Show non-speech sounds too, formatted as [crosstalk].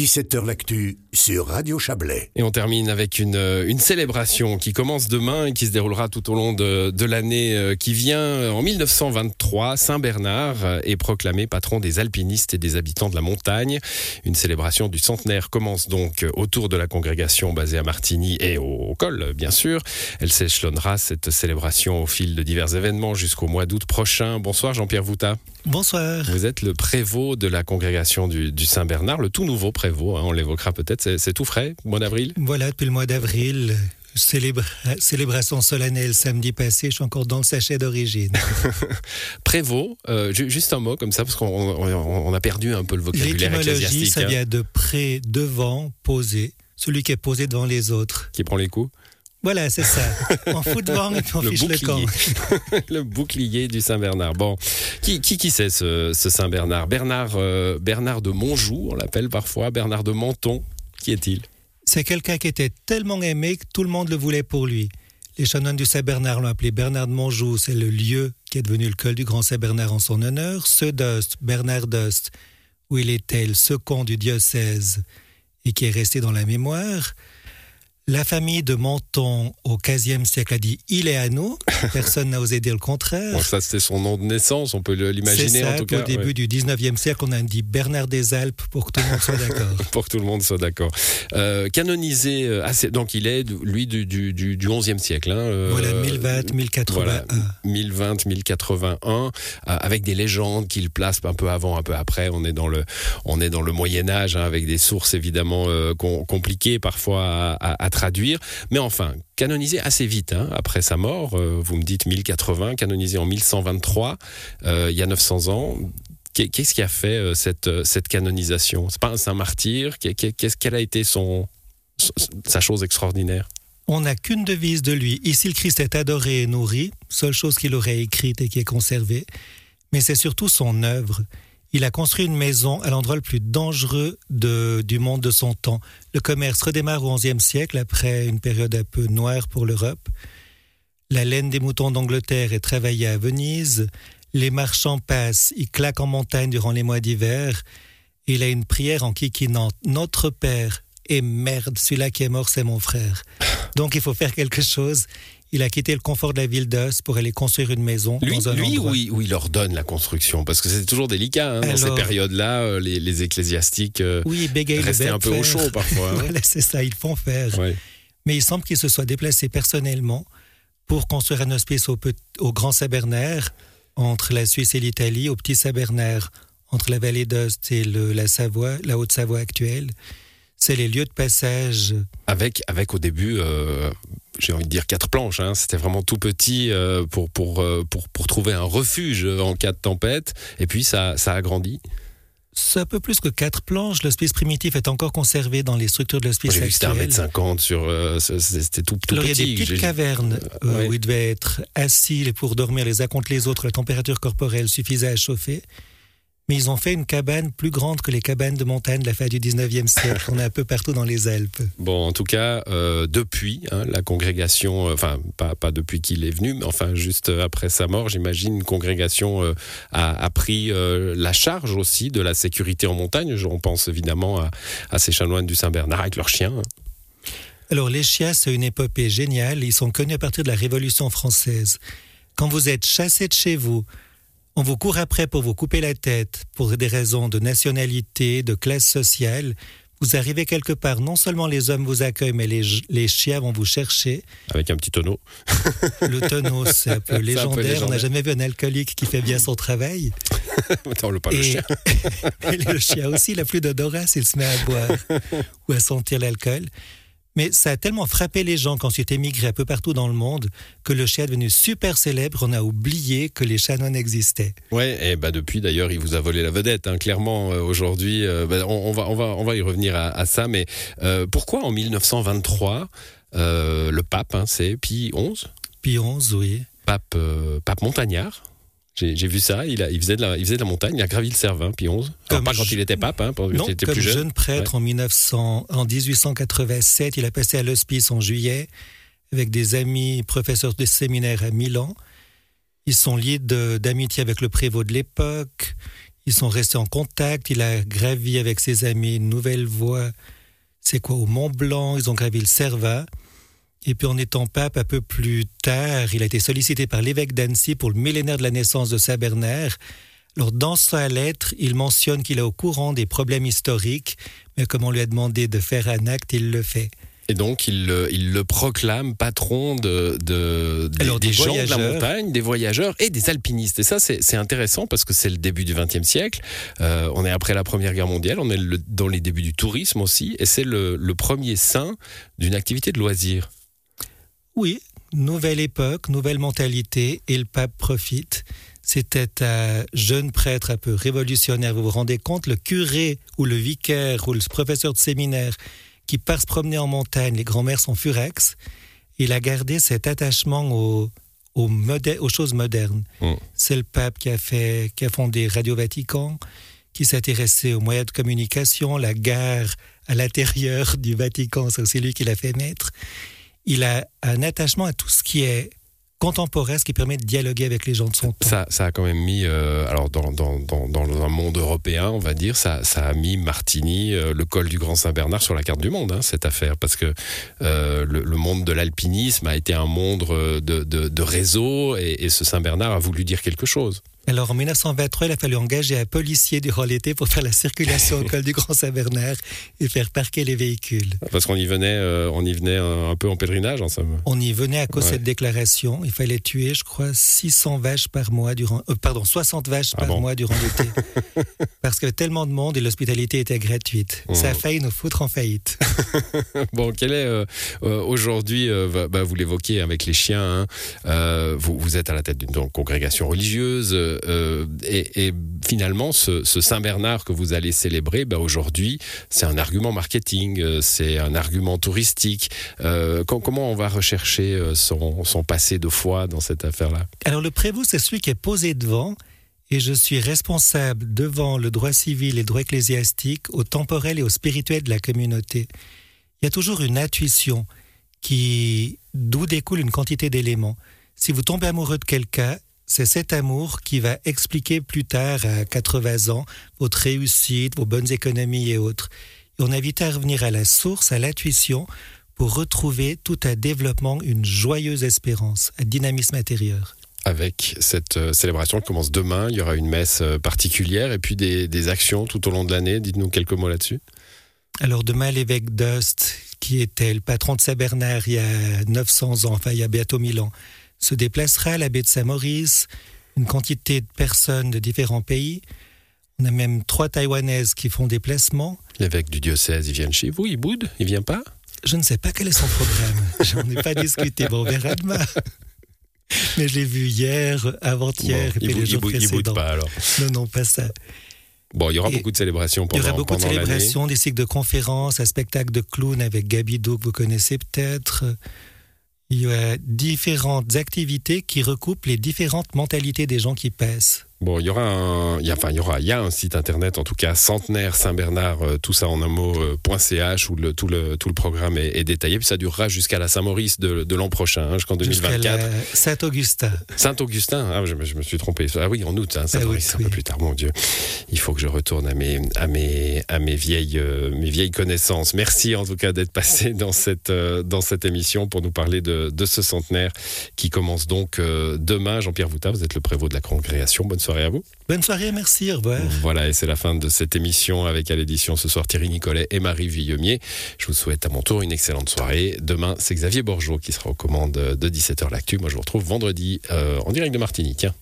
17h L'actu sur Radio Chablais. Et on termine avec une, euh, une célébration qui commence demain et qui se déroulera tout au long de, de l'année euh, qui vient. En 1923, Saint-Bernard est proclamé patron des alpinistes et des habitants de la montagne. Une célébration du centenaire commence donc autour de la congrégation basée à Martigny et au, au col, bien sûr. Elle s'échelonnera cette célébration au fil de divers événements jusqu'au mois d'août prochain. Bonsoir Jean-Pierre Vouta. Bonsoir. Vous êtes le prévôt de la congrégation du, du Saint-Bernard, le tout nouveau prévôt, hein, on l'évoquera peut-être, c'est- tout frais, mois d'avril? Voilà, depuis le mois d'avril, célébra- célébration solennelle samedi passé, je suis encore dans le sachet d'origine. [laughs] Prévôt, euh, ju- juste un mot comme ça, parce qu'on on- on a perdu un peu le vocabulaire L'étymologie, ecclésiastique. ça hein, vient de près, devant, posé, celui qui est posé devant les autres. qui prend les coups. Voilà, c'est ça. [laughs] On fout devant et puis on Le fiche le camp. bouclier. [laughs] le bouclier du Saint-Bernard. Bon, qui qui, qui c'est ce, ce Saint-Bernard? Bernard, euh, Bernard de Monjou, on l'appelle parfois, Bernard de Menton. Qui est-il? C'est quelqu'un qui était tellement aimé que tout le monde le voulait pour lui. Les chanoines du Saint-Bernard l'ont appelé Bernard de Monjou, c'est le lieu qui est devenu le col du Grand Saint-Bernard en son honneur. Ceux d'Ost, Bernard d'Ost, où il était le second du diocèse et qui est resté dans la mémoire. La famille de Menton au XVe siècle a dit il est à nous. Personne n'a osé dire le contraire. Bon, Ça, c'était son nom de naissance, on peut C'est l'imaginer en tout cas. début ouais, du 19e siècle, on a dit Bernard des Alpes pour que tout le monde soit d'accord. [laughs] pour que tout le monde soit d'accord. Euh, canonisé, euh, assez- donc il est, lui, du, du, du, du 11e siècle. Hein, euh, voilà, 1020, 1081. Voilà, 1020, 1081, euh, avec des légendes qu'il place un peu avant, un peu après. On est dans le, on est dans le Moyen Âge, hein, avec des sources évidemment euh, com- compliquées parfois à, à- à traduire. Mais enfin, canonisé assez vite hein, après sa mort. euh, vous me dites 1080, canonisé en 1123, euh, il y a 900 ans. Qu'est- Qu'est-ce qui a fait euh, cette, cette canonisation? C'est pas un saint martyr? Qu'est- qu'est- Qu'est-ce quelle a été son- sa chose extraordinaire? On n'a qu'une devise de lui. Ici, le Christ est adoré et nourri, seule chose qu'il aurait écrite et qui est conservée. Mais c'est surtout son œuvre. Il a construit une maison à l'endroit le plus dangereux du monde de son temps. Le commerce redémarre au XIe siècle, après une période un peu noire pour l'Europe. La laine des moutons d'Angleterre est travaillée à Venise. Les marchands passent, ils claquent en montagne durant les mois d'hiver. Il a une prière en kikinant Notre Père, et merde, celui-là qui est mort, c'est mon frère. Donc il faut faire quelque chose. Il a quitté le confort de la ville d'Os pour aller construire une maison Lui, dans un lui endroit. ou, il, il ordonne la construction Parce que c'est toujours délicat hein, dans ces périodes-là, euh, les, les ecclésiastiques euh, Oui, restaient un peu au chaud parfois. [laughs] hein. Voilà, c'est ça, ils font faire. Ouais. Mais il semble qu'il se soit déplacé personnellement pour construire un hospice au, Grand Sabernère, entre la Suisse et l'Italie, au Petit Sabernère, entre la vallée d'Ost et le- la Savoie, la Haute-Savoie actuelle. C'est les lieux de passage. Avec, avec au début, euh, j'ai envie de dire quatre planches. hein. C'était vraiment tout petit euh, pour, pour, euh, pour, pour trouver un refuge en cas de tempête. Et puis ça, ça a grandi. C'est un peu plus que quatre planches. L'hospice primitif est encore conservé dans les structures de l'hospice que c'était actuel. 1m50 sur. euh, c'était tout, tout Alors, il y a petit. des petites cavernes euh, ouais. où ils devaient être assis pour dormir les uns contre les autres. La température corporelle suffisait à chauffer. Mais ils ont fait une cabane plus grande que les cabanes de montagne de la fin du 19e siècle. On est un peu partout dans les Alpes. Bon, en tout cas, euh, depuis hein, la congrégation, euh, enfin pas, pas depuis qu'il est venu, mais enfin juste après sa mort, j'imagine une congrégation euh, a, a pris euh, la charge aussi de la sécurité en montagne. On pense évidemment à, à ces chanoines du Saint-Bernard avec leurs chiens. hein. Alors, les chiens, c'est une épopée géniale. Ils sont connus à partir de la Révolution française. Quand vous êtes chassé de chez vous, on vous court après pour vous couper la tête pour des raisons de nationalité, de classe sociale. Vous arrivez quelque part, non seulement les hommes vous accueillent, mais les, les chiens vont vous chercher. avec un petit tonneau. Le tonneau, c'est un peu [laughs] légendaire. On légendaire. n'a jamais vu un alcoolique qui fait bien son travail. [laughs] Attends, le pas le chien. [laughs] et le chien aussi, il a plus d'odorat s'il se met à boire ou à sentir l'alcool. Mais ça a tellement frappé les gens quand c'est émigré un peu partout dans le monde que le chien est devenu super célèbre. On a oublié que les chanoines existaient. Ouais, et bah depuis d'ailleurs, il vous a volé la vedette. hein. Clairement, euh, aujourd'hui, euh, bah, on, on va, on va, on va y revenir à, à ça. Mais euh, pourquoi en 1923, euh, le pape, hein, c'est Pie XI, Puis 11, oui. pape, pape montagnard. J'ai vu ça. Il, a, il faisait de la, il faisait de la montagne. Il a gravi le Cervin. Alors Comme pas quand je- il était pape, hein, Non, il était comme plus jeune. jeune prêtre en, 1900, en 1887, il a passé à l'hospice en juillet avec des amis professeurs de séminaire à Milan. Ils sont liés d'amitié avec le prévôt de l'époque. Ils sont restés en contact. Il a gravi avec ses amis une nouvelle voie. C'est quoi au Mont Blanc Ils ont gravi le Cervat. Et puis en étant pape un peu plus tard, il a été sollicité par l'évêque d'Annecy pour le millénaire de la naissance de Saint Bernard. Alors dans sa lettre, il mentionne qu'il est au courant des problèmes historiques, mais comme on lui a demandé de faire un acte, il le fait. Et donc, il, le proclame patron de, des, gens de la montagne, des voyageurs et des alpinistes. Et ça, c'est intéressant parce que c'est le début du XXe siècle. Euh, on est après la Première Guerre mondiale, on est dans les débuts du tourisme aussi. Et c'est le, le premier saint d'une activité de loisir. Oui, nouvelle époque, nouvelle mentalité, et le pape profite. C'était un jeune prêtre un peu révolutionnaire, vous vous rendez compte, le curé ou le vicaire ou le professeur de séminaire qui part se promener en montagne, les grands-mères sont furex, il a gardé cet attachement aux, aux, choses modernes. Mm. C'est le pape qui a, fait, qui a fondé Radio Vatican, qui s'intéressait aux moyens de communication, la gare à l'intérieur du Vatican, c'est aussi lui qui l'a fait naître. Il a un attachement à tout ce qui est contemporain, ce qui permet de dialoguer avec les gens de son temps. Ça, ça a quand même mis, euh, alors dans, un monde européen, on va dire, ça, a mis Martigny, euh, le col du Grand Saint-Bernard sur la carte du monde, hein, cette affaire, parce que euh, le, monde de l'alpinisme a été un monde de, réseau et, et ce Saint-Bernard a voulu dire quelque chose. Alors en 1923, il a fallu engager un policier durant l'été pour faire la circulation au col du Grand Saint-Bernard et faire parquer les véhicules. Parce qu'on y venait, euh, on y venait un, peu en pèlerinage, en somme. On y venait à cause de cette déclaration. Il fallait tuer, je crois, 600 vaches par mois durant, euh, pardon, 60 vaches ah par mois durant l'été, [laughs] parce qu'il y avait tellement de monde et l'hospitalité était gratuite. Ça a mmh. failli nous foutre en faillite. [laughs] bon, quel est euh, aujourd'hui, bah, vous l'évoquiez avec les chiens, hein, vous, vous, êtes à la tête d'une congrégation religieuse. Euh, et, finalement, ce, Saint Bernard que vous allez célébrer, ben aujourd'hui, c'est un argument marketing, euh, c'est un argument touristique. Euh, comment on va rechercher son, son passé de foi dans cette affaire-là? Alors le prévôt, c'est celui qui est posé devant et je suis responsable devant le droit civil et le droit ecclésiastique, au temporel et au spirituel de la communauté. Il y a toujours une intuition qui d'où découle une quantité d'éléments. Si vous tombez amoureux de quelqu'un, c'est cet amour qui va expliquer plus tard, à 80 ans, votre réussite, vos bonnes économies et autres. Et on invite à revenir à la source, à l'intuition, pour retrouver tout un développement, une joyeuse espérance, un dynamisme intérieur avec cette euh, célébration qui commence demain. Il y aura une messe euh, particulière et puis des, actions tout au long de l'année. Dites-nous quelques mots là-dessus. Alors demain, l'évêque d'Ost, qui était le patron de Saint-Bernard il y a 900 ans, enfin il y a bientôt 1000 ans, se déplacera à la baie de Saint-Maurice, une quantité de personnes de différents pays. On a même trois Taïwanaises qui font des placements. L'évêque du diocèse, il vient chez vous, il boude, il vient pas? Je ne sais pas quel est son programme. [laughs] J'en ai pas discuté. Bon, on verra demain. [laughs] Mais je l'ai vu hier, avant-hier, et puis les jours précédents. Il boude pas alors Non, non, pas ça. Bon, il y aura beaucoup de célébrations pendant Il y aura beaucoup de célébrations, des cycles de conférences, un spectacle de clown avec Gabido que vous connaissez peut-être il y a différentes activités qui recoupent les différentes mentalités des gens qui passent. Bon, il y aura un, il y a, enfin, il y aura, il y a un site internet, en tout cas, centenaire Saint-Bernard, euh, tout ça en un mot, euh, .ch, où le, tout, le, tout le programme est, détaillé. Puis ça durera jusqu'à la Saint-Maurice de, de l'an prochain, hein, jusqu'en 2024. Saint-Augustin. Saint-Augustin, ah, je, je, me suis trompé. Ah oui, en août, hein, Saint-Maurice, un peu plus tard, mon Dieu. Il faut que je retourne à mes, à mes, à mes vieilles, euh, mes vieilles connaissances. Merci en tout cas d'être passé [laughs] dans cette, dans cette émission pour nous parler de, de ce centenaire qui commence donc demain. Jean-Pierre Vouta, vous êtes le prévôt de la congrégation. Bonne soirée soirée à vous. Bonne soirée, merci, au revoir. Voilà, et c'est la fin de cette émission avec à l'édition ce soir Thierry Nicolet et Marie Villemier. Je vous souhaite à mon tour une excellente soirée. Demain, c'est Xavier Borgeot qui sera aux commandes de 17h l'actu. Moi, je vous retrouve vendredi euh, en direct de Martinique. Tiens.